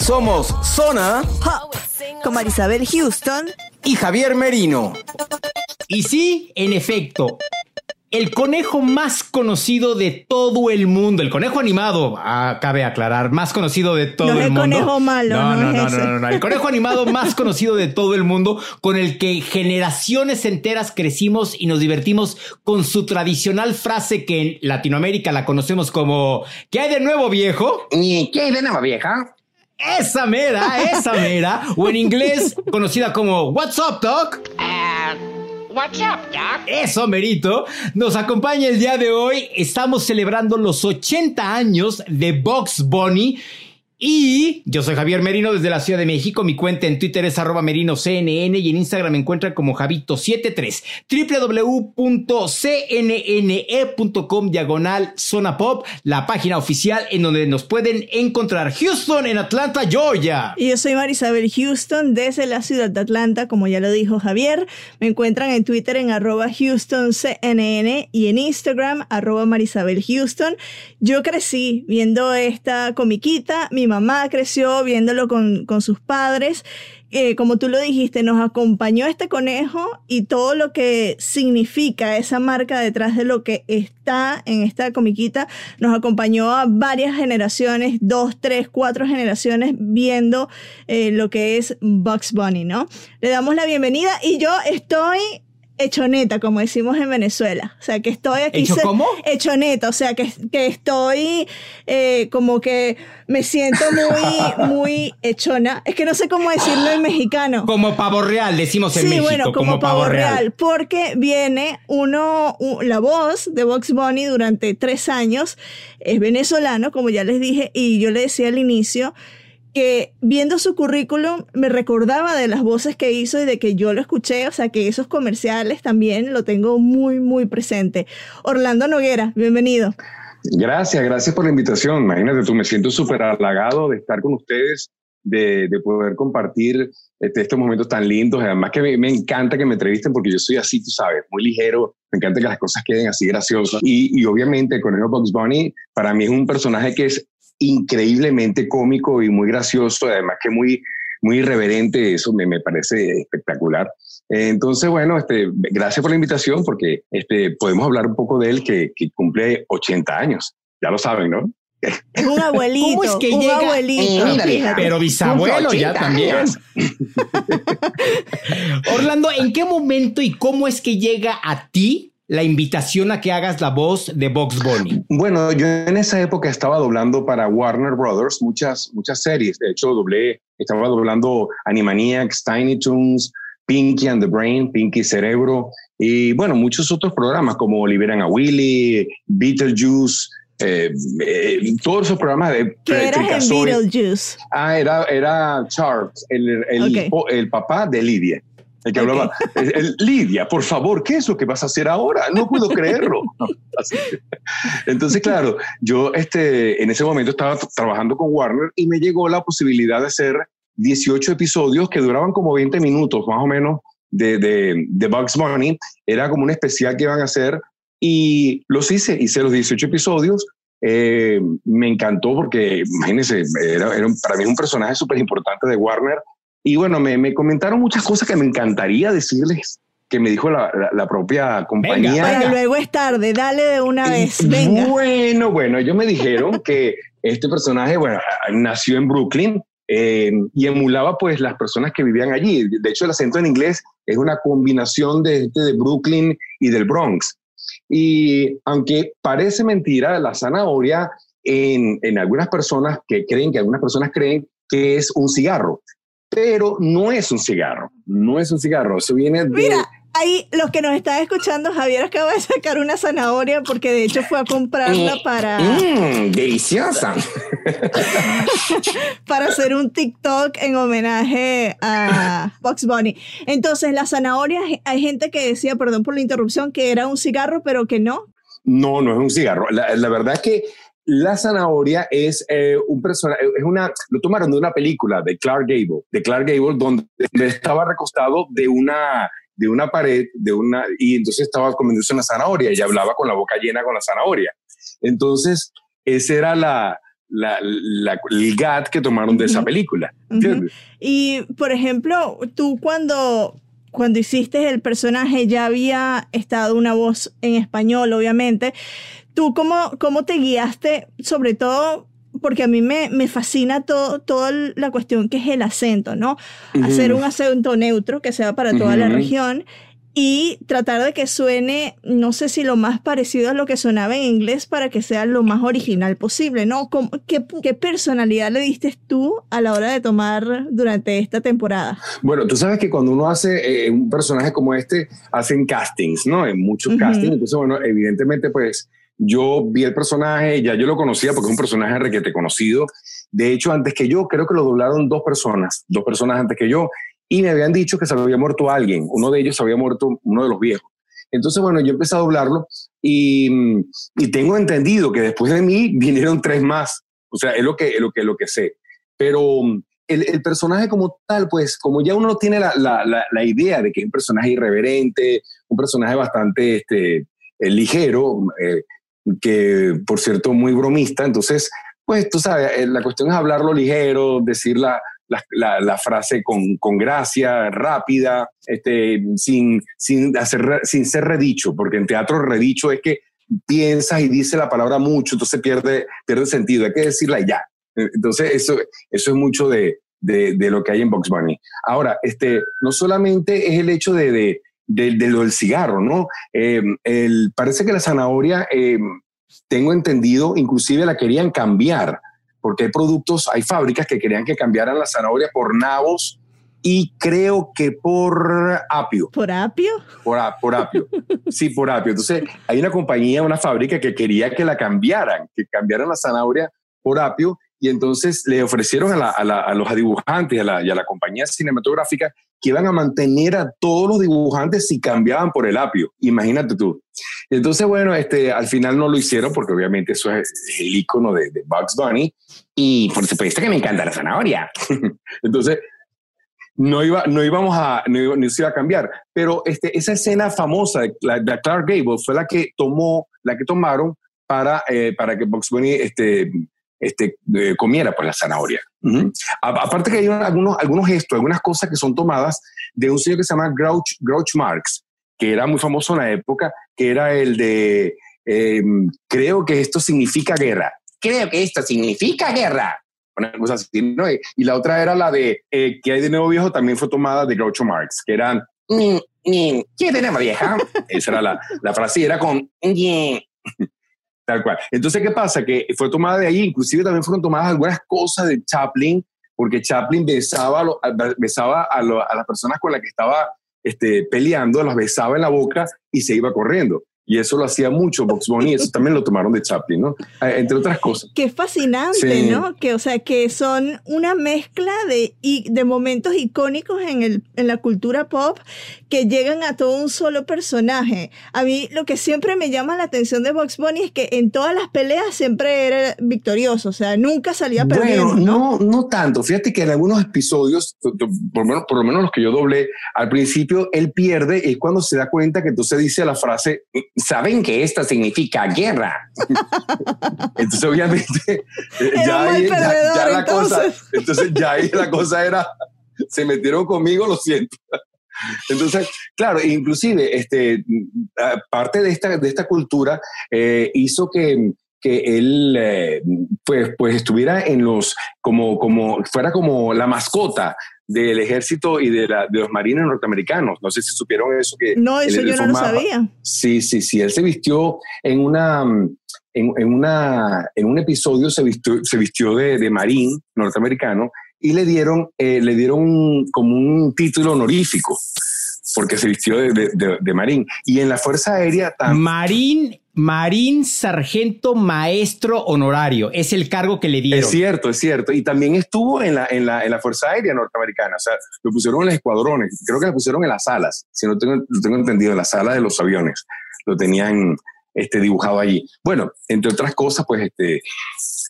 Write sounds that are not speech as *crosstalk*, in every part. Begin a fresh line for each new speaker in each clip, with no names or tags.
Somos Zona
con Marisabel Houston
y Javier Merino.
Y sí, en efecto, el conejo más conocido de todo el mundo, el conejo animado, ah, cabe aclarar, más conocido de todo
No es
el
el
mundo.
conejo malo,
no,
no
no,
es
no, no, no, no, el conejo animado *laughs* más conocido de todo el mundo, con el que generaciones enteras crecimos y nos divertimos con su tradicional frase que en Latinoamérica la conocemos como ¿Qué hay de nuevo, viejo?
¿Y qué hay de nueva vieja?
Esa mera, esa mera, o en inglés conocida como What's up, Doc?
what's up, Doc?
Eso, Merito. Nos acompaña el día de hoy. Estamos celebrando los 80 años de Box Bunny. Y yo soy Javier Merino desde la Ciudad de México. Mi cuenta en Twitter es arroba merinoCNN y en Instagram me encuentran como Javito73. www.cnne.com diagonal zona pop, la página oficial en donde nos pueden encontrar. Houston en Atlanta, Georgia.
Y yo soy Marisabel Houston desde la ciudad de Atlanta, como ya lo dijo Javier. Me encuentran en Twitter en arroba HoustonCNN y en Instagram arroba Marisabel Houston. Yo crecí viendo esta comiquita, mi mamá creció viéndolo con, con sus padres. Eh, como tú lo dijiste, nos acompañó este conejo y todo lo que significa esa marca detrás de lo que está en esta comiquita, nos acompañó a varias generaciones, dos, tres, cuatro generaciones viendo eh, lo que es Bugs Bunny, ¿no? Le damos la bienvenida y yo estoy hechoneta, como decimos en Venezuela. O sea, que estoy aquí.
¿Hecho
se-
cómo?
Hechoneta, o sea, que, que estoy eh, como que me siento muy, *laughs* muy hechona. Es que no sé cómo decirlo en mexicano.
Como pavo real, decimos en
Sí,
México.
bueno, como, pavo real, porque viene uno, la voz de Box Bunny durante tres años, es venezolano, como ya les dije, y yo le decía al inicio que viendo su currículum me recordaba de las voces que hizo y de que yo lo escuché, o sea que esos comerciales también lo tengo muy, muy presente. Orlando Noguera, bienvenido.
Gracias, gracias por la invitación. Imagínate tú, me siento súper halagado de estar con ustedes, de, de poder compartir este, estos momentos tan lindos. Además que me, me encanta que me entrevisten porque yo soy así, tú sabes, muy ligero. Me encanta que las cosas queden así graciosas. Y, y obviamente el Conejo Bugs Bunny para mí es un personaje que es increíblemente cómico y muy gracioso, además que muy, muy irreverente. Eso me, me parece espectacular. Entonces, bueno, este, gracias por la invitación porque este, podemos hablar un poco de él que, que cumple 80 años. Ya lo saben, ¿no?
Un abuelito, *laughs*
¿Cómo es que
un
llega?
abuelito.
Eh.
Pero bisabuelo ya
80
también. *laughs* Orlando, ¿en qué momento y cómo es que llega a ti la invitación a que hagas la voz de Box Bunny?
Bueno, yo en esa época estaba doblando para Warner Brothers muchas, muchas series. De hecho, doblé, estaba doblando Animaniacs, Tiny Toons, Pinky and the Brain, Pinky Cerebro y bueno, muchos otros programas como Liberan a Willy, Beetlejuice, eh, eh, todos esos programas de
que eras en. Beetlejuice.
Ah, era, era Charles, el, el, el papá de Lidia. El que hablaba, el- el- Lidia, por favor, ¿qué es lo que vas a hacer ahora? No puedo creerlo. *laughs* No, así. Entonces, claro, yo este, en ese momento estaba trabajando con Warner y me llegó la posibilidad de ser 18 episodios que duraban como 20 minutos más o menos de, de, de Bugs Bunny. Era como un especial que iban a hacer y los hice, hice los 18 episodios. Eh, me encantó porque, imagínense, era, era para mí un personaje súper importante de Warner. Y bueno, me, me, comentaron muchas cosas que me encantaría decirles que me dijo la, la, la propia compañía.
Venga, venga. luego es tarde, dale de una vez, venga.
Bueno, bueno, ellos me dijeron que este personaje, bueno, nació en Brooklyn eh, y emulaba pues las personas que vivían allí. De hecho, el acento en inglés es una combinación de, de Brooklyn y del Bronx. Y aunque parece mentira, la zanahoria en, en, algunas personas que creen, que algunas personas creen que es un cigarro, pero no es un cigarro, no es un cigarro, eso viene de...
Mira, ahí los que nos están escuchando, Javier acaba de sacar una zanahoria porque de hecho fue a comprarla para...
Mmm, deliciosa. *laughs*
para hacer un TikTok en homenaje a Box Bunny. Entonces, la zanahoria, hay gente que decía, perdón por la interrupción, que era un cigarro, pero que no.
No, no es un cigarro. La, la verdad es que la zanahoria es eh, un personaje, es una, lo tomaron de una película de Clark Gable, de Clark Gable, donde estaba recostado de una, de una pared, de una, y entonces estaba comiéndose una zanahoria y hablaba con la boca llena con la zanahoria. Entonces, ese era la, la, la, el GAT que tomaron de esa película.
Uh -huh. Y, por ejemplo, tú cuando, cuando hiciste el personaje ya había estado una voz en español, obviamente. ¿Tú cómo, cómo te guiaste, sobre todo porque a mí me, me fascina todo, toda la cuestión que es el acento, ¿no? Uh -huh. Hacer un acento neutro que sea para toda uh -huh. la región y tratar de que suene, no sé si lo más parecido a lo que sonaba en inglés para que sea lo más original posible, ¿no? ¿Qué, qué personalidad le diste tú a la hora de tomar durante esta temporada?
Bueno, tú sabes que cuando uno hace eh, un personaje como este, hacen castings, ¿no? En muchos uh -huh. castings, entonces, bueno, evidentemente, pues yo vi el personaje, ya yo lo conocía porque es un personaje requete conocido. De hecho, antes que yo, creo que lo doblaron dos personas, dos personas antes que yo, y me habían dicho que se había muerto alguien. Uno de ellos se había muerto, uno de los viejos. Entonces, bueno, yo empecé a doblarlo y, y tengo entendido que después de mí vinieron tres más. O sea, es lo que, es lo que, lo que sé. Pero el, el, personaje como tal, pues como ya uno tiene la, la, la, la, idea de que es un personaje irreverente, un personaje bastante este, eh, ligero, eh, que por cierto muy bromista, entonces, pues tú sabes, eh, la cuestión es hablarlo ligero, decir la, la, la, la frase con, con, gracia, rápida, este, sin, sin, hacer, sin ser redicho, porque en teatro redicho es que piensas y dices la palabra mucho, entonces pierde, pierde sentido, hay que decirla ya. Entonces eso, eso es mucho de, de, de lo que hay en Box Bunny. Ahora, este, no solamente es el hecho de de, de, lo del cigarro, ¿no? Eh, el, parece que la zanahoria, eh, tengo entendido, inclusive la querían cambiar, porque hay productos, hay fábricas que querían que cambiaran la zanahoria por nabos y creo que por apio.
¿Por apio?
Por, por apio. sí, por apio. Entonces, hay una compañía, una fábrica que quería que la cambiaran, que cambiaran la zanahoria por apio y entonces le ofrecieron a, la, a, la, a los dibujantes a, la, y a la compañía cinematográfica que iban a mantener a todos los dibujantes si cambiaban por el apio. Imagínate tú. Entonces, bueno, este, al final no lo hicieron porque obviamente eso es, el icono de, de, Bugs Bunny y por supuesto que me encanta la zanahoria. *laughs* entonces, no, iba, no íbamos a, no, se iba a cambiar. Pero este, esa escena famosa de Clark Gable fue la que tomó, la que tomaron para, eh, para que Bugs Bunny este, este, eh, comiera pues la zanahoria. Uh -huh. Aparte que hay algunos, algunos gestos, algunas cosas que son tomadas de un señor que se llama Grouch, Grouch Marx, que era muy famoso en la época, que era el de, eh, creo que esto significa guerra. Creo que esto significa guerra. Una cosa así, ¿no? Y la otra era la de, eh, que hay de nuevo viejo, también fue tomada de Groucho Marx, que eran, ¿qué nuevo vieja? *laughs* Esa era la, la frase, era con, Entonces, ¿qué pasa? Que fue tomada de ahí, inclusive también fueron tomadas algunas cosas de Chaplin, porque Chaplin besaba, besaba a, lo, a, las personas con las que estaba este, peleando, las besaba en la boca y se iba corriendo. Y eso lo hacía mucho Box Bunny, eso también lo tomaron de Chaplin, ¿no? Eh, entre otras cosas.
Qué fascinante, ¿no? Que, o sea, que son una mezcla de, de momentos icónicos en, el, en la cultura pop que llegan a todo un solo personaje. A mí lo que siempre me llama la atención de Box Bunny es que en todas las peleas siempre era victorioso, o sea, nunca salía perdiendo.
Bueno, no, no tanto. Fíjate que en algunos episodios, por lo menos, por lo menos los que yo doblé, al principio él pierde y cuando se da cuenta que entonces dice la frase, saben que esta significa guerra. *laughs* entonces obviamente ya, ahí, ya, la cosa, entonces ya ahí la cosa era, se metieron conmigo, lo siento. Entonces, claro, inclusive, este, parte de esta, de esta cultura eh, hizo que, que él eh, pues, pues estuviera en los, como, como, fuera como la mascota del ejército y de, la, de los marines norteamericanos. No sé si supieron eso. Que
no, eso yo no lo sabía.
Sí, sí, sí. Él se vistió en una, en, en una, en un episodio se vistió, se vistió de, de marín norteamericano y le dieron, eh, le dieron como un título honorífico porque se vistió de, marín. Y en la Fuerza Aérea
también. Marín, marín, sargento, maestro honorario. Es el cargo que le dieron.
Es cierto, es cierto. Y también estuvo en la, en la, en la Fuerza Aérea norteamericana. O sea, lo pusieron en los escuadrones. Creo que lo pusieron en las alas, si no tengo, lo tengo entendido, en las alas de los aviones. Lo tenían este, dibujado allí. Bueno, entre otras cosas, pues este,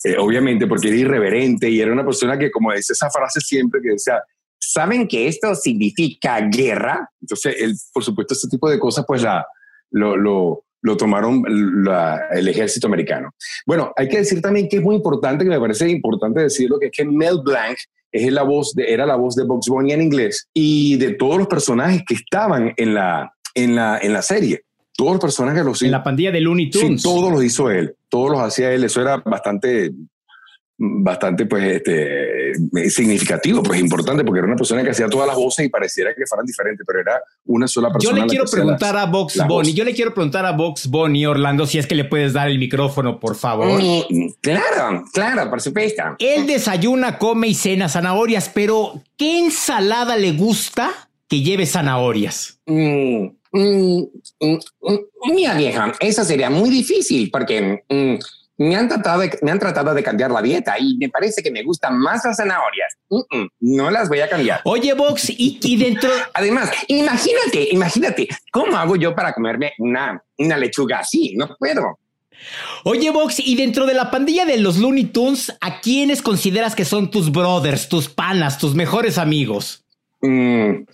eh, obviamente porque era irreverente y era una persona que, como dice esa frase siempre, que decía, ¿saben que esto significa guerra? Entonces, él, por supuesto, este tipo de cosas, pues la, lo, lo, lo tomaron el ejército americano. Bueno, hay que decir también que es muy importante, que me parece importante decirlo, que es que Mel Blanc es la voz de, era la voz de Bugs Bunny en inglés y de todos los personajes que estaban en la, en la, en la serie. Todos los personajes los
En la pandilla de Looney Tunes.
Sí, todos los hizo él. Todos los hacía él. Eso era bastante bastante pues este significativo pues importante porque era una persona que hacía todas las voces y pareciera que fueran diferentes pero era una sola persona
yo le quiero preguntar a Box Bunny yo le quiero preguntar a Box Bunny Orlando si es que le puedes dar el micrófono por favor.
Mm, claro claro por supuesto.
Él desayuna come y cena zanahorias pero qué ensalada le gusta que lleve zanahorias
mm, mm, mira vieja eso sería muy difícil porque me han, tratado de, me han tratado de cambiar la dieta y me parece que me gustan más las zanahorias. no las voy a cambiar.
Oye, Vox, y, dentro... *laughs*
Además, imagínate, imagínate, ¿cómo hago yo para comerme una, una lechuga así? No puedo.
Oye, Vox, y dentro de la pandilla de los Looney Tunes, ¿a quiénes consideras que son tus brothers, tus panas, tus mejores amigos?
Mm,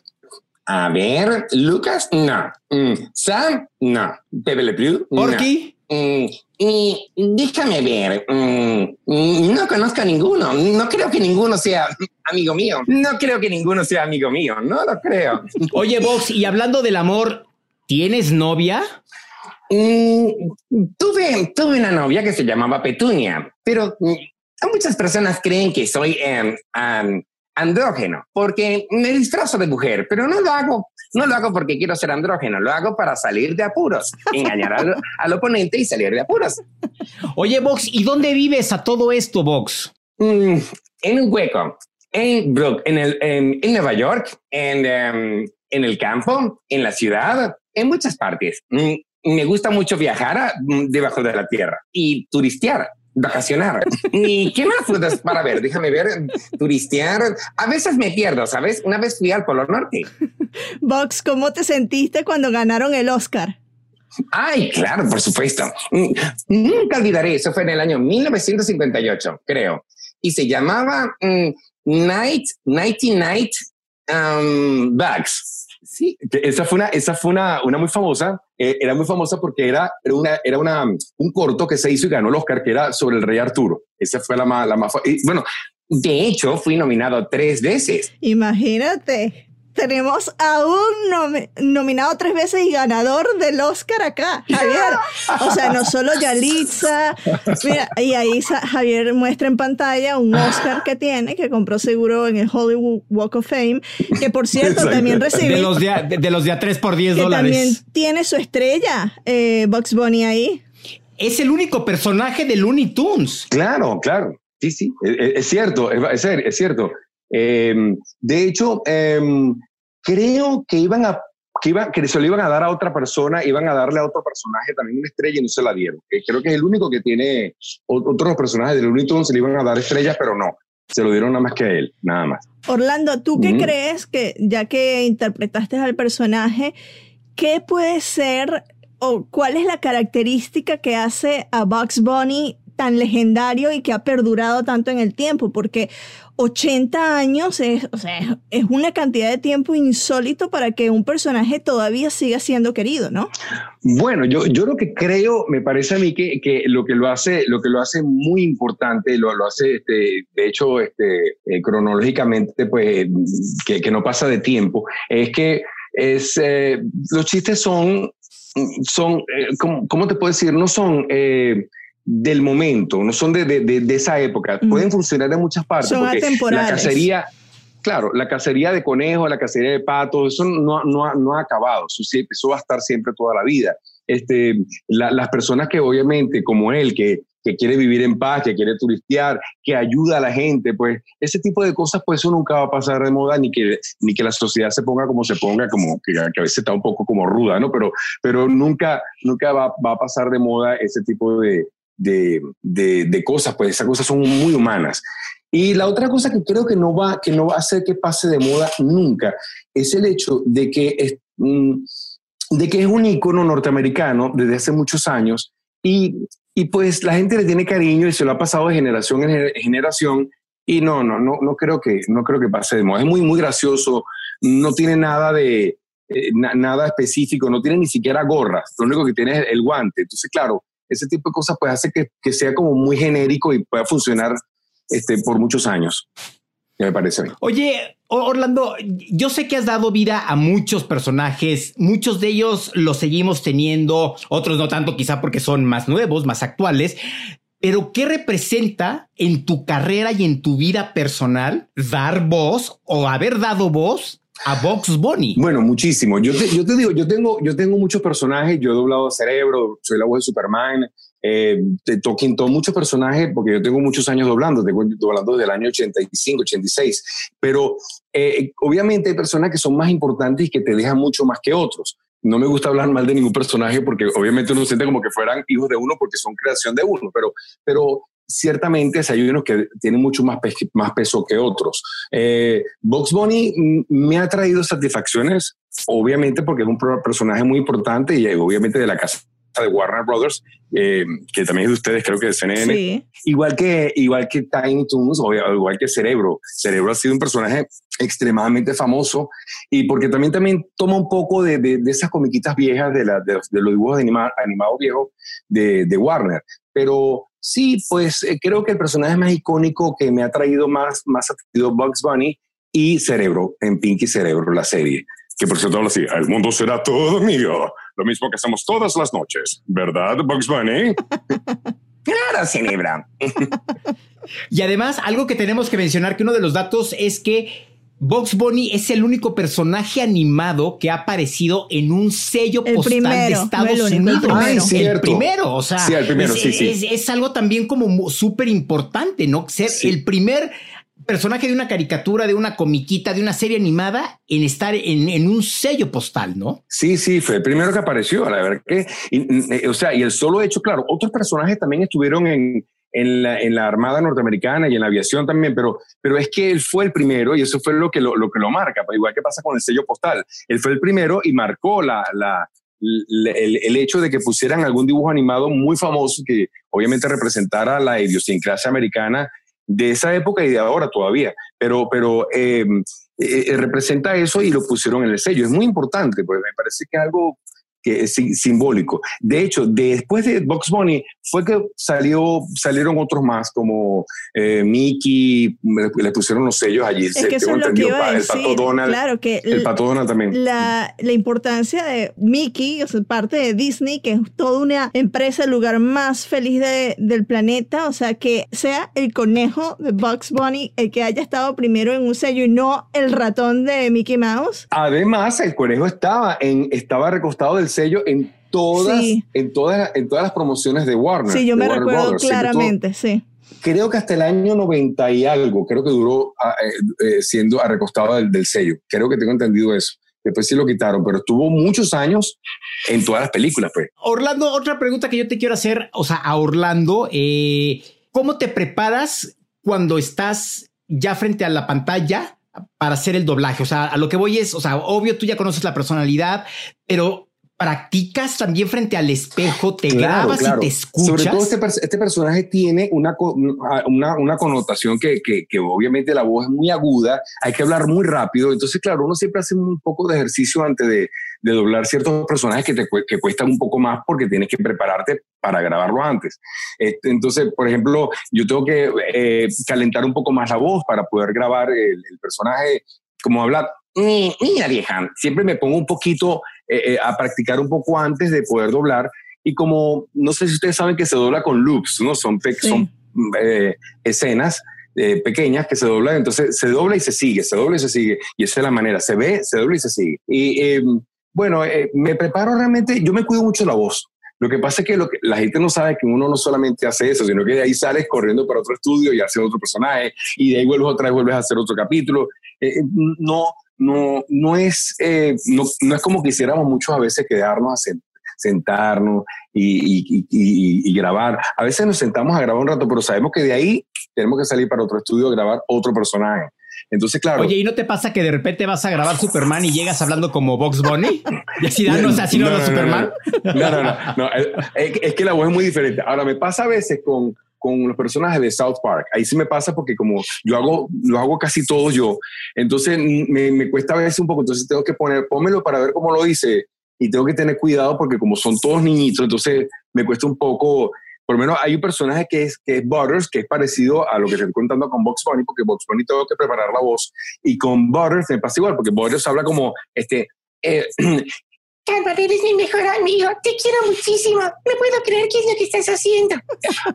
a ver, Lucas, no. Mm, Sam, no. Pepe Le Pew,
Porky.
Mm, y déjame ver, mm, no conozco a ninguno, no creo que ninguno sea amigo mío, no creo que ninguno sea amigo mío, no lo creo. *laughs*
Oye, Vox, y hablando del amor, ¿tienes novia?
Mm, tuve, tuve una novia que se llamaba Petunia, pero muchas personas creen que soy em, andrógeno porque me disfrazo de mujer, pero no lo hago no lo hago porque quiero ser andrógeno, lo hago para salir de apuros, engañar al, oponente y salir de apuros.
Oye, Vox, ¿y dónde vives a todo esto, Vox?
Mm, en un hueco, en, en, el, en, Nueva York, en, em, en el campo, en la ciudad, en muchas partes. Mm, me gusta mucho viajar mm, debajo de la tierra y turistear vacacionar. ¿Y qué más puedes para ver? Déjame ver, turistear. A veces me pierdo, ¿sabes? Una vez fui al Polo Norte.
Vox, ¿cómo te sentiste cuando ganaron el Oscar?
Ay, claro, por supuesto. Mm, nunca olvidaré, eso fue en el año 1958, creo. Y se llamaba mm, Night, Nighty Night um, Bags.
Sí, esa fue una, esa fue una, una muy famosa. Eh, era muy famosa porque era, era, una, era una, un corto que se hizo y ganó el Oscar, que era sobre el rey Arturo. Esa fue la más, la más. Y, bueno,
de hecho, fui nominado tres veces.
Imagínate tenemos a un nominado tres veces y ganador del Oscar acá, Javier. O sea, no solo Yalitza. Mira, y ahí Javier muestra en pantalla un Oscar que tiene, que compró seguro en el Hollywood Walk of Fame, que por cierto también recibe.
De los de, de, los de a 3 por 10 dólares.
También tiene su estrella, eh, Bugs Bunny ahí.
Es el único personaje de Looney Tunes.
Claro, claro. Sí, sí, es, cierto, es, es cierto. Em, de hecho, em, creo que iban a que, iba, que se lo iban a dar a otra persona, iban a darle a otro personaje también una estrella y no se la dieron. creo que es el único que tiene, otros personajes del Looney Tunes se le iban a dar estrellas, pero no, se lo dieron nada más que a él, nada más.
Orlando, ¿tú qué crees que, ya que interpretaste al personaje, qué puede ser o cuál es la característica que hace a Bugs Bunny tan legendario y que ha perdurado tanto en el tiempo? Porque 80 años es, es una cantidad de tiempo insólito para que un personaje todavía siga siendo querido, ¿no?
Bueno, yo, yo lo que creo, me parece a mí que, que lo que lo hace, lo que lo hace muy importante, lo, hace, este, de hecho, este, eh, cronológicamente, pues, que, que, no pasa de tiempo, es que es, eh, los chistes son, son eh, ¿cómo, ¿cómo, te puedo decir? No son del momento, no son de, de, de, esa época. Pueden funcionar en muchas partes.
Son atemporales.
La cacería, claro, la cacería de conejos, la cacería de patos, eso no, no, no ha acabado. Eso, eso, va a estar siempre toda la vida. Este, las personas que obviamente, como él, que, que quiere vivir en paz, que quiere turistear, que ayuda a la gente, pues ese tipo de cosas, pues eso nunca va a pasar de moda, ni que, ni que la sociedad se ponga como se ponga, como que, a veces está un poco como ruda, ¿no? Pero, pero nunca, nunca va, va a pasar de moda ese tipo de, de, de, cosas, pues esas cosas son muy humanas. Y la otra cosa que creo que no va, que no va a hacer que pase de moda nunca es el hecho de que es, mm, de que es un icono norteamericano desde hace muchos años y, y, pues la gente le tiene cariño y se lo ha pasado de generación en generación y no, no, no, no creo que, no creo que pase de moda. Es muy, muy gracioso, no tiene nada de, eh, nada específico, no tiene ni siquiera gorras, lo único que tiene es el guante. Entonces, claro, ese tipo de cosas pues hace que, que sea como muy genérico y pueda funcionar este, por muchos años. Me parece.
Oye, Orlando, yo sé que has dado vida a muchos personajes, muchos de ellos los seguimos teniendo, otros no tanto quizá porque son más nuevos, más actuales, pero ¿qué representa en tu carrera y en tu vida personal dar voz o haber dado voz a Box Bunny.
Bueno, muchísimo. Yo te, yo te digo, yo tengo, yo tengo muchos personajes. Yo he doblado Cerebro, soy la voz de Superman, eh, Talking Tom, muchos personajes, porque yo tengo muchos años doblando, tengo doblando desde el año 85, 86. Pero eh, obviamente hay personas que son más importantes y que te dejan mucho más que otros. No me gusta hablar mal de ningún personaje porque obviamente uno siente como que fueran hijos de uno porque son creación de uno, pero, pero ciertamente hay unos que tienen mucho más, más peso que otros. Eh, Box Bunny me ha traído satisfacciones, obviamente porque es un personaje muy importante y obviamente de la casa de Warner Brothers, eh, que también es de ustedes, creo que de CNN. Igual que, igual que Tiny Toons, o igual que Cerebro. Cerebro ha sido un personaje extremadamente famoso y porque también, también toma un poco de, de, esas comiquitas viejas de, la, de, los dibujos animados viejos de, de Warner. Pero Sí, pues eh, creo que el personaje más icónico que me ha traído más, más ha sido Bugs Bunny y Cerebro, en Pinky Cerebro, la serie. Que por cierto habla así, el mundo será todo mío, lo mismo que hacemos todas las noches, ¿verdad, Bugs Bunny? *laughs*
claro, Cerebro. *laughs*
y además, algo que tenemos que mencionar, que uno de los datos es que Box Bunny es el único personaje animado que ha aparecido en un sello postal de Estados Unidos.
el,
primero, o sea,
el primero,
es,
sí, sí.
Es, algo también como súper importante, ¿no? Ser el primer personaje de una caricatura, de una comiquita, de una serie animada en estar en, un sello postal, ¿no?
Sí, sí, fue el primero que apareció, la verdad que, o sea, y el solo hecho, claro, otros personajes también estuvieron en, en la, en la, Armada norteamericana y en la aviación también, pero, pero es que él fue el primero y eso fue lo que lo, lo que lo marca, pues igual que pasa con el sello postal. Él fue el primero y marcó la, la, el, el, hecho de que pusieran algún dibujo animado muy famoso que obviamente representara la idiosincrasia americana de esa época y de ahora todavía, pero, pero em, eh, eh, representa eso y lo pusieron en el sello. Es muy importante, pues me parece que algo que es simbólico. De hecho, después de Box Bunny fue que salió, salieron otros más como eh, Mickey, le pusieron los sellos allí.
Es que eso es lo que iba a decir.
El Pato Donald,
claro que
el Pato Donald también.
La, la importancia de Mickey, o sea, parte de Disney, que es toda una empresa, el lugar más feliz de, del planeta, o sea, que sea el conejo de Box Bunny el que haya estado primero en un sello y no el ratón de Mickey Mouse.
Además, el conejo estaba, en, estaba recostado del sello en todas, en todas, en todas las promociones de Warner.
Sí, yo me recuerdo claramente, sí.
Creo que hasta el año 90 y algo, creo que duró ah, eh, eh, siendo recostado del, del, sello. Creo que tengo entendido eso. después sí lo quitaron, pero estuvo muchos años en todas las películas, pues.
Orlando, otra pregunta que yo te quiero hacer, o sea, a Orlando, eh, ¿cómo te preparas cuando estás ya frente a la pantalla para hacer el doblaje? O sea, a lo que voy es, o sea, obvio tú ya conoces la personalidad, pero practicas también frente al espejo, te grabas y te escuchas.
Sobre todo este, este personaje tiene una, una, una connotación que, que, que, obviamente la voz es muy aguda, hay que hablar muy rápido, entonces claro, uno siempre hace un poco de ejercicio antes de, de doblar ciertos personajes que te que cuestan un poco más porque tienes que prepararte para grabarlo antes. Entonces, por ejemplo, yo tengo que eh, calentar un poco más la voz para poder grabar el, el personaje como hablar, mira vieja, siempre me pongo un poquito eh, eh, a practicar un poco antes de poder doblar. Y como, no sé si ustedes saben que se dobla con loops, ¿no? Son, son eh, escenas pequeñas que se doblan, entonces se dobla y se sigue, se dobla y se sigue. Y esa es la manera, se ve, se dobla y se sigue. Y em, bueno, me preparo realmente, yo me cuido mucho la voz. Lo que pasa es que, lo que la gente no sabe que uno no solamente hace eso, sino que de ahí sales corriendo para otro estudio y haces otro personaje, y de ahí vuelves otra vez, vuelves a hacer otro capítulo. no, no, no, es, eh, no, no, es como quisiéramos muchos a veces quedarnos a sentarnos y, y, y, grabar. A veces nos sentamos a grabar un rato, pero sabemos que de ahí tenemos que salir para otro estudio a grabar otro personaje. Entonces, claro.
Oye, ¿y no te pasa que de repente vas a grabar Superman y llegas hablando como Box Bunny? Y así danos así no, no, Superman.
No, no, no. es, que la voz es muy diferente. Ahora, me pasa a veces con, con los personajes de South Park. Ahí sí me pasa porque como yo hago, lo hago casi todo yo, entonces me, me cuesta a veces un poco, entonces tengo que poner, pómelo para ver cómo lo dice y tengo que tener cuidado porque como son todos niñitos, entonces me cuesta un poco, por lo menos hay un personaje que es, que es Butters, que es parecido a lo que estoy contando con Box Bunny, porque Box Bunny tengo que preparar la voz, y con Butters me pasa igual, porque Butters habla como, este, eh, *clears throat*
Calvary, eres mi mejor amigo. Te quiero muchísimo. No puedo creer qué es lo que estás haciendo.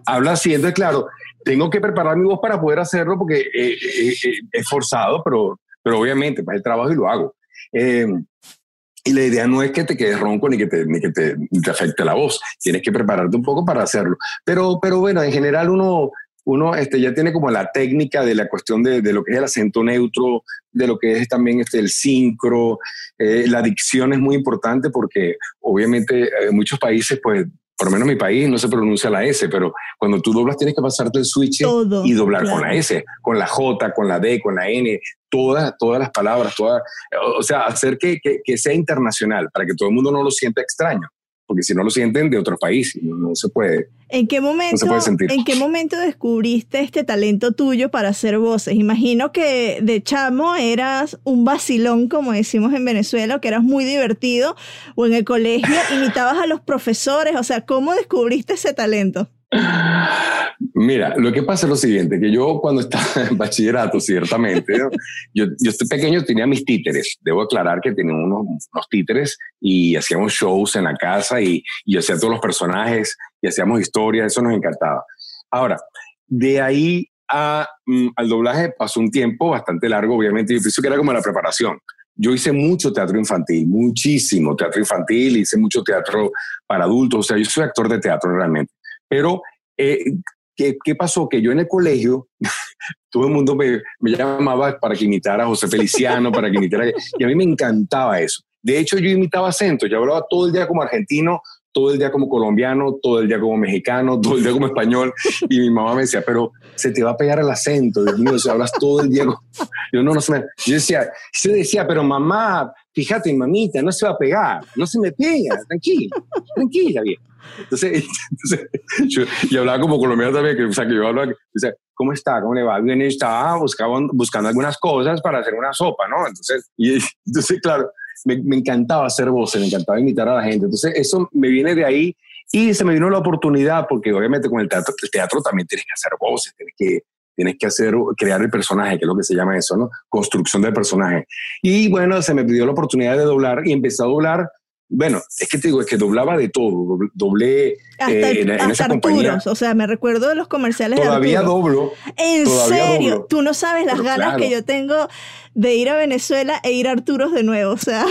Habla haciendo, claro. Tengo que preparar mi voz para poder hacerlo porque eh, eh, eh, es forzado, pero, pero obviamente, para el trabajo y lo hago. y la idea no es que te quedes ronco ni que, te, ni que te, te, afecte la voz. Tienes que prepararte un poco para hacerlo. Pero, pero bueno, en general uno, uno este, ya tiene como la técnica de la cuestión de, de, lo que es el acento neutro, de lo que es también este, el sincro, eh, la dicción es muy importante porque obviamente en muchos países, pues, por lo menos en mi país no se pronuncia la S, pero cuando tú doblas tienes que pasarte el switch y doblar con la S, con la J, con la D, con la N, todas, todas las palabras, todas, o sea, hacer que, que, que sea internacional para que todo el mundo no lo sienta extraño porque si no lo sienten de otro país, no, se puede.
¿En qué momento, ¿En qué momento descubriste este talento tuyo para hacer voces? Imagino que de chamo eras un vacilón, como decimos en Venezuela, que eras muy divertido, o en el colegio *laughs* imitabas a los profesores, o sea, ¿cómo descubriste ese talento?
Mira, lo que pasa es lo siguiente, que yo cuando estaba *laughs* en bachillerato, ciertamente, yo, yo estoy pequeño, tenía mis títeres. Debo aclarar que tenía unos, unos títeres y hacíamos shows en la casa y, y hacía todos los personajes y hacíamos historias, eso nos encantaba. Ahora, de ahí mm, al doblaje pasó un tiempo bastante largo, obviamente, yo pienso que era como la preparación. Yo hice mucho teatro infantil, muchísimo teatro infantil, hice mucho teatro para adultos, o sea, yo soy actor de teatro realmente. Pero, eh, ¿qué, ¿qué, pasó? Que yo en el colegio, *laughs* todo el mundo me, me, llamaba para que imitara a José Feliciano, para que imitara... Y a mí me encantaba eso. De hecho, yo imitaba acentos, yo hablaba todo el día como argentino, todo el día como colombiano, todo el día como mexicano, todo el día como español. Y mi mamá me decía, pero se te va a pegar el acento, Dios mío, si hablas todo el día. Yo no, no se me... Yo decía, se decía, pero mamá, fíjate, mamita, no se va a pegar, no se me pega, tranquila, tranquila, bien. Entonces, *laughs* entonces yo, y hablaba como colombiano también, que, o sea, que yo hablaba, decía, ¿cómo está? ¿Cómo le va? Bien, estaba buscando, buscando algunas cosas para hacer una sopa, ¿no? Entonces, y, *laughs* entonces claro, me, me, encantaba hacer voces, me encantaba imitar a la gente. Entonces, eso me viene de ahí y se me vino la oportunidad, porque obviamente con el teatro, el teatro también tienes que hacer voces, tienes que, tienes que hacer, crear el personaje, que es lo que se llama eso, ¿no? Construcción del personaje. Y bueno, se me pidió la oportunidad de doblar y empecé a doblar bueno, es que te digo, es que doblaba de todo, doblé
hasta, eh, en, esa compañía. o sea, me recuerdo de los comerciales
todavía
de
doblo.
¿En serio? Doblo. Tú no sabes las Pero ganas claro. que yo tengo de ir a Venezuela e ir a Arturos de nuevo, o sea...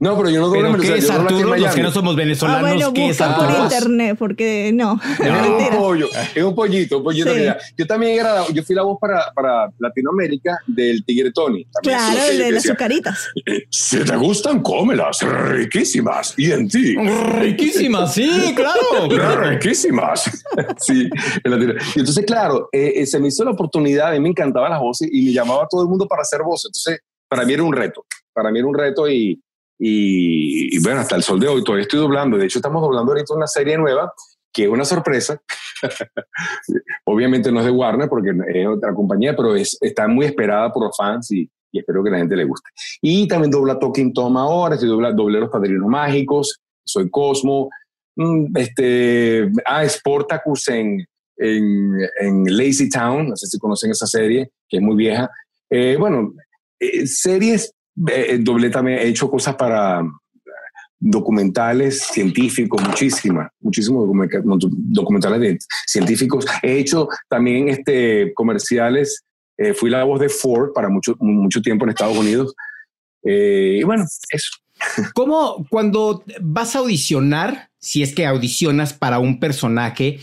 No, pero yo no doblo
¿Pero qué es Arturo? Los que no somos
Ah,
venezolanos,
bueno,
¿qué es
busca por
Arturo?
internet, porque no. *laughs* *laughs*
Es un pollo, es un pollito, un pollito.
Sí.
Yo también era, yo fui la voz para, para Latinoamérica del Tigre Tony. También
Claro, el de las azucaritas. *laughs*
Si te gustan, cómelas, riquísimas. Y en ti,
Riquísima, sí, claro.
riquísimas. sí, Y entonces, claro, eh, eh, se me hizo la oportunidad, a mí me encantaban las voces y me llamaba todo el mundo para hacer voces. Entonces, para mí era un reto, para mí era un reto y, y, y bueno, hasta el sol de hoy todavía estoy doblando. De hecho, estamos doblando ahorita una serie nueva que es una sorpresa. *laughs* Obviamente no es de Warner porque es otra compañía, pero es, está muy esperada por los fans y, y espero que la gente le guste. Y también dobla Talking Tom ahora, estoy dobla, doblé Los Padrinos Mágicos, soy Cosmo, mm, este, ah, Sportacus en, en, en Lazy Town, no sé si conocen esa serie, que es muy vieja. Eh, bueno, eh, series, eh, doblé también, he hecho cosas para documentales científicos, muchísimas, muchísimos documentales de científicos. He hecho también este, comerciales, eh, fui la voz de Ford para mucho, mucho tiempo en Estados Unidos. Eh, y bueno, eso. *laughs*
¿Cómo cuando vas a audicionar, si es que audicionas para un personaje,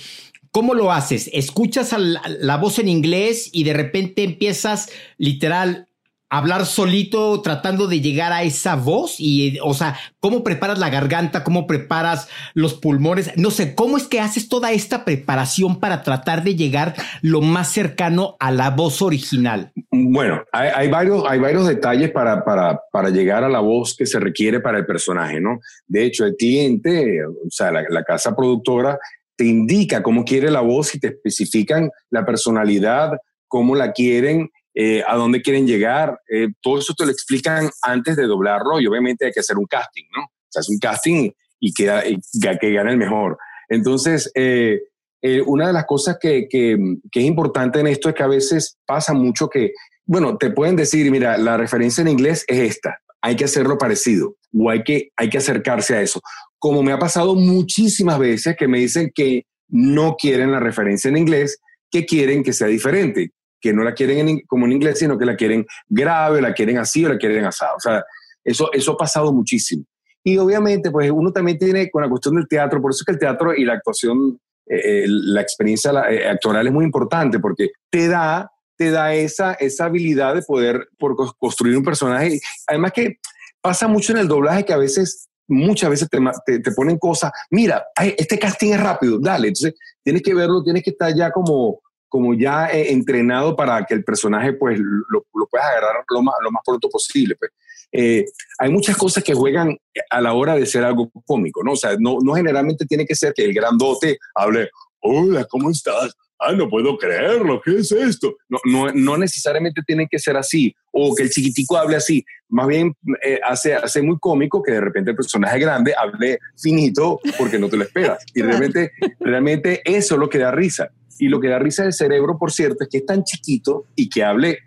cómo lo haces? ¿Escuchas la, la voz en inglés y de repente empiezas literal hablar solito tratando de llegar a esa voz? Y, o sea, ¿cómo preparas la garganta? ¿Cómo preparas los pulmones? No sé, ¿cómo es que haces toda esta preparación para tratar de llegar lo más cercano a la voz original?
Bueno, hay, varios, hay varios detalles para, para, para llegar a la voz que se requiere para el personaje, ¿no? De hecho, el cliente, o sea, la, la casa productora, te indica cómo quiere la voz y te especifican la personalidad, cómo la quieren, eh, a dónde quieren llegar. Eh, todo eso te lo explican antes de doblarlo y obviamente hay que hacer un casting, ¿no? O sea, es un casting y que, que gane el mejor. Entonces, eh, eh, una de las cosas que, que, que, es importante en esto es que a veces pasa mucho que, bueno, te pueden decir, mira, la referencia en inglés es esta, hay que hacerlo parecido o hay que, hay que acercarse a eso. Como me ha pasado muchísimas veces que me dicen que no quieren la referencia en inglés, que quieren que sea diferente, que no la quieren en, como en inglés, sino que la quieren grave, la quieren así o la quieren asado. O sea, eso, eso ha pasado muchísimo. Y obviamente, pues uno también tiene con la cuestión del teatro, por eso es que el teatro y la actuación eh, la experiencia eh, actoral es muy importante porque te da, te da esa, esa habilidad de poder por construir un personaje. Además que pasa mucho en el doblaje que a veces, muchas veces te, te, te ponen cosas, mira, este casting es rápido, dale. Entonces tienes que verlo, tienes que estar ya como, como ya eh, entrenado para que el personaje pues lo, puedas agarrar lo más, lo más pronto posible. Pues. Eh, hay muchas cosas que juegan a la hora de ser algo cómico, ¿no? O sea, no, no generalmente tiene que ser que el grandote hable, hola, ¿cómo estás? Ah, no puedo creerlo, ¿qué es esto? No, no, no necesariamente tiene que ser así, o que el chiquitico hable así. Más bien eh, hace, hace muy cómico que de repente el personaje grande hable finito porque no te lo esperas. Y realmente, realmente eso es lo que da risa. Y lo que da risa del cerebro, por cierto, es que es tan chiquito y que hable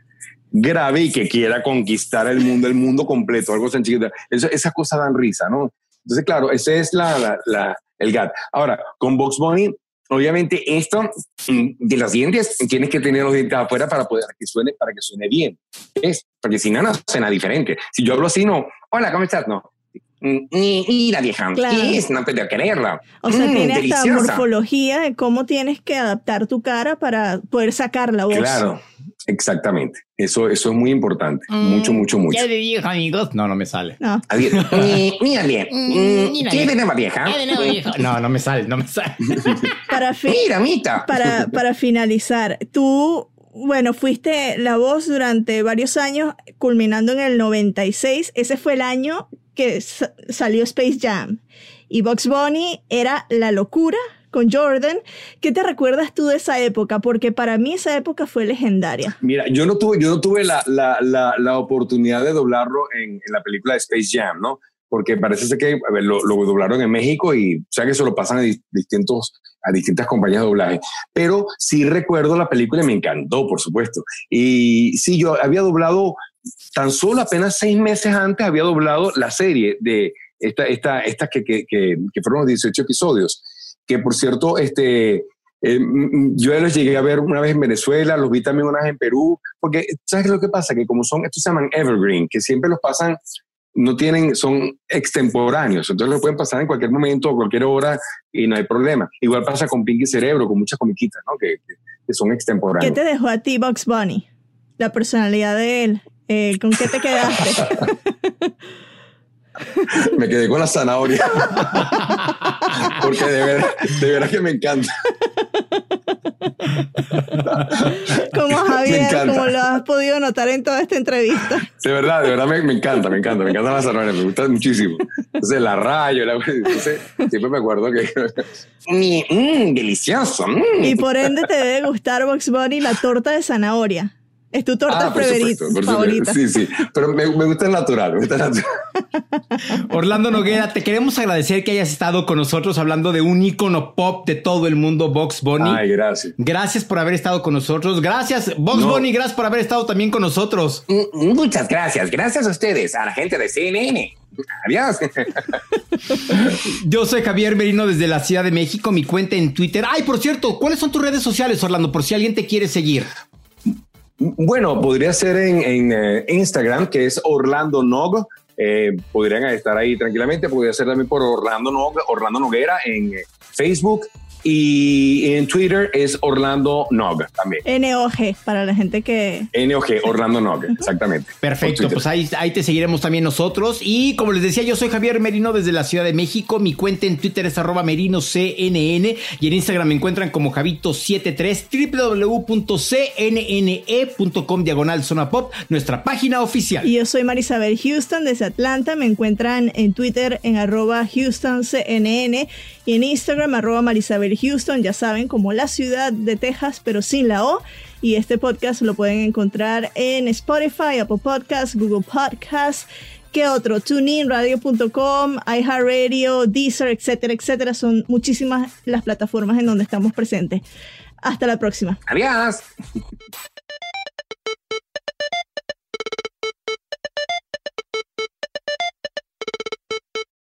grave y que quiera conquistar el mundo, el mundo completo, algo tan chiquito. Eso, esas cosas dan risa, ¿no? Entonces, claro, ese es la, la, la, el GAT. Ahora, con Box Bunny, obviamente esto de los dientes, tienes que tener los dientes afuera para poder que suene, para que suene bien. Es, porque si no, no suena diferente. Si yo hablo así, no, hola, ¿cómo estás? No. Mira, vieja,
Claro.
¿qué es? No puedo creerlo.
O sea,
Mm,
tiene hasta
deliciosa.
morfología de cómo tienes que adaptar tu cara para poder sacar la voz.
Claro, exactamente. Eso, eso es muy importante. mucho, mucho, mucho.
Ya le dije, amigos. No, no me sale.
No.
Adiós.
Mm, Mira bien. Mm, ¿Qué nueva vieja? *laughs*
No, no me sale, no me sale. *laughs*
Para,
Mira, Mita.
para, para finalizar, tú, bueno, fuiste la voz durante varios años, culminando en el 96. Ese fue el año que sa- salió Space Jam. Y Box Bunny era la locura con Jordan. ¿Qué te recuerdas tú de esa época? Porque para mí esa época fue legendaria.
Mira, yo no tuve, yo no tuve la, la, la, la oportunidad de doblarlo en, la película de Space Jam, ¿no? Porque parece ser que lo, lo doblaron en México y o que se lo pasan a, di- distintos, a distintas compañías de doblaje. Pero sí recuerdo la película y me encantó, por supuesto. Y sí, yo había doblado, tan solo apenas seis meses antes había doblado la serie de esta, esta, esta que, que, que, que fueron los 18 episodios. Que por cierto, este, eh, yo los llegué a ver una vez en Venezuela, los vi también una vez en Perú, porque ¿sabes lo que pasa? Que como son, estos se llaman evergreen, que siempre los pasan no tienen, son extemporáneos, entonces lo pueden pasar en cualquier momento, a cualquier hora y no hay problema. Igual pasa con Pinky Cerebro, con muchas comiquitas, ¿no? Que, que son extemporáneos.
¿Qué te dejó a ti Box Bunny? La personalidad de él. Eh, ¿Con qué te quedaste? *laughs*
me quedé con la zanahoria. *laughs* Porque de verdad, de verdad que me encanta.
Como Javier, como lo has podido notar en toda esta entrevista.
De verdad, de verdad me, me encanta, me encanta, me encanta la zanahoria, me gusta muchísimo. Entonces la rayo, la, entonces, siempre me acuerdo que...
Mmm, *laughs* delicioso. mm.
Y por ende te debe gustar Box Bunny la torta de zanahoria. Es tu torta
Ah, por
favorita. favorita.
Sí, sí, pero me, me gusta el natural, me gusta el natural. *laughs*
Orlando Noguera, te queremos agradecer que hayas estado con nosotros hablando de un ícono pop de todo el mundo, Box Bunny.
Ay, gracias.
Gracias por haber estado con nosotros. Gracias, Box
No.
Bunny, gracias por haber estado también con nosotros.
Mm, Muchas gracias. Gracias a ustedes, a la gente de CNN. Adiós. *laughs*
Yo soy Javier Merino desde la Ciudad de México, mi cuenta en Twitter. Ay, por cierto, ¿cuáles son tus redes sociales, Orlando? Por si alguien te quiere seguir.
Bueno, podría ser en, eh, Instagram, que es Orlando Nog. Eh, podrían estar ahí tranquilamente. Podría ser también por Orlando, Nog, Orlando Noguera en eh, Facebook. Y en Twitter es Orlando Nog también.
NOG, para la gente que...
NOG, Orlando Nog, exactamente.
Perfecto, pues ahí, ahí te seguiremos también nosotros. Y como les decía, yo soy Javier Merino desde la Ciudad de México. Mi cuenta en Twitter es arroba merinoCNN y en Instagram me encuentran como Javito73, www.cnne.com diagonal zona pop, nuestra página oficial.
Y yo soy Marisabel Houston desde Atlanta. Me encuentran en Twitter en arroba HoustonCNN y en Instagram arroba Marisabel Houston. Ya saben, como la ciudad de Texas, pero sin la O. Y este podcast lo pueden encontrar en Spotify, Apple Podcasts, Google Podcasts. ¿Qué otro? TuneIn, radio.com, iHeartRadio, Deezer, etcétera, etcétera. Son muchísimas las plataformas en donde estamos presentes. Hasta la próxima.
Adiós.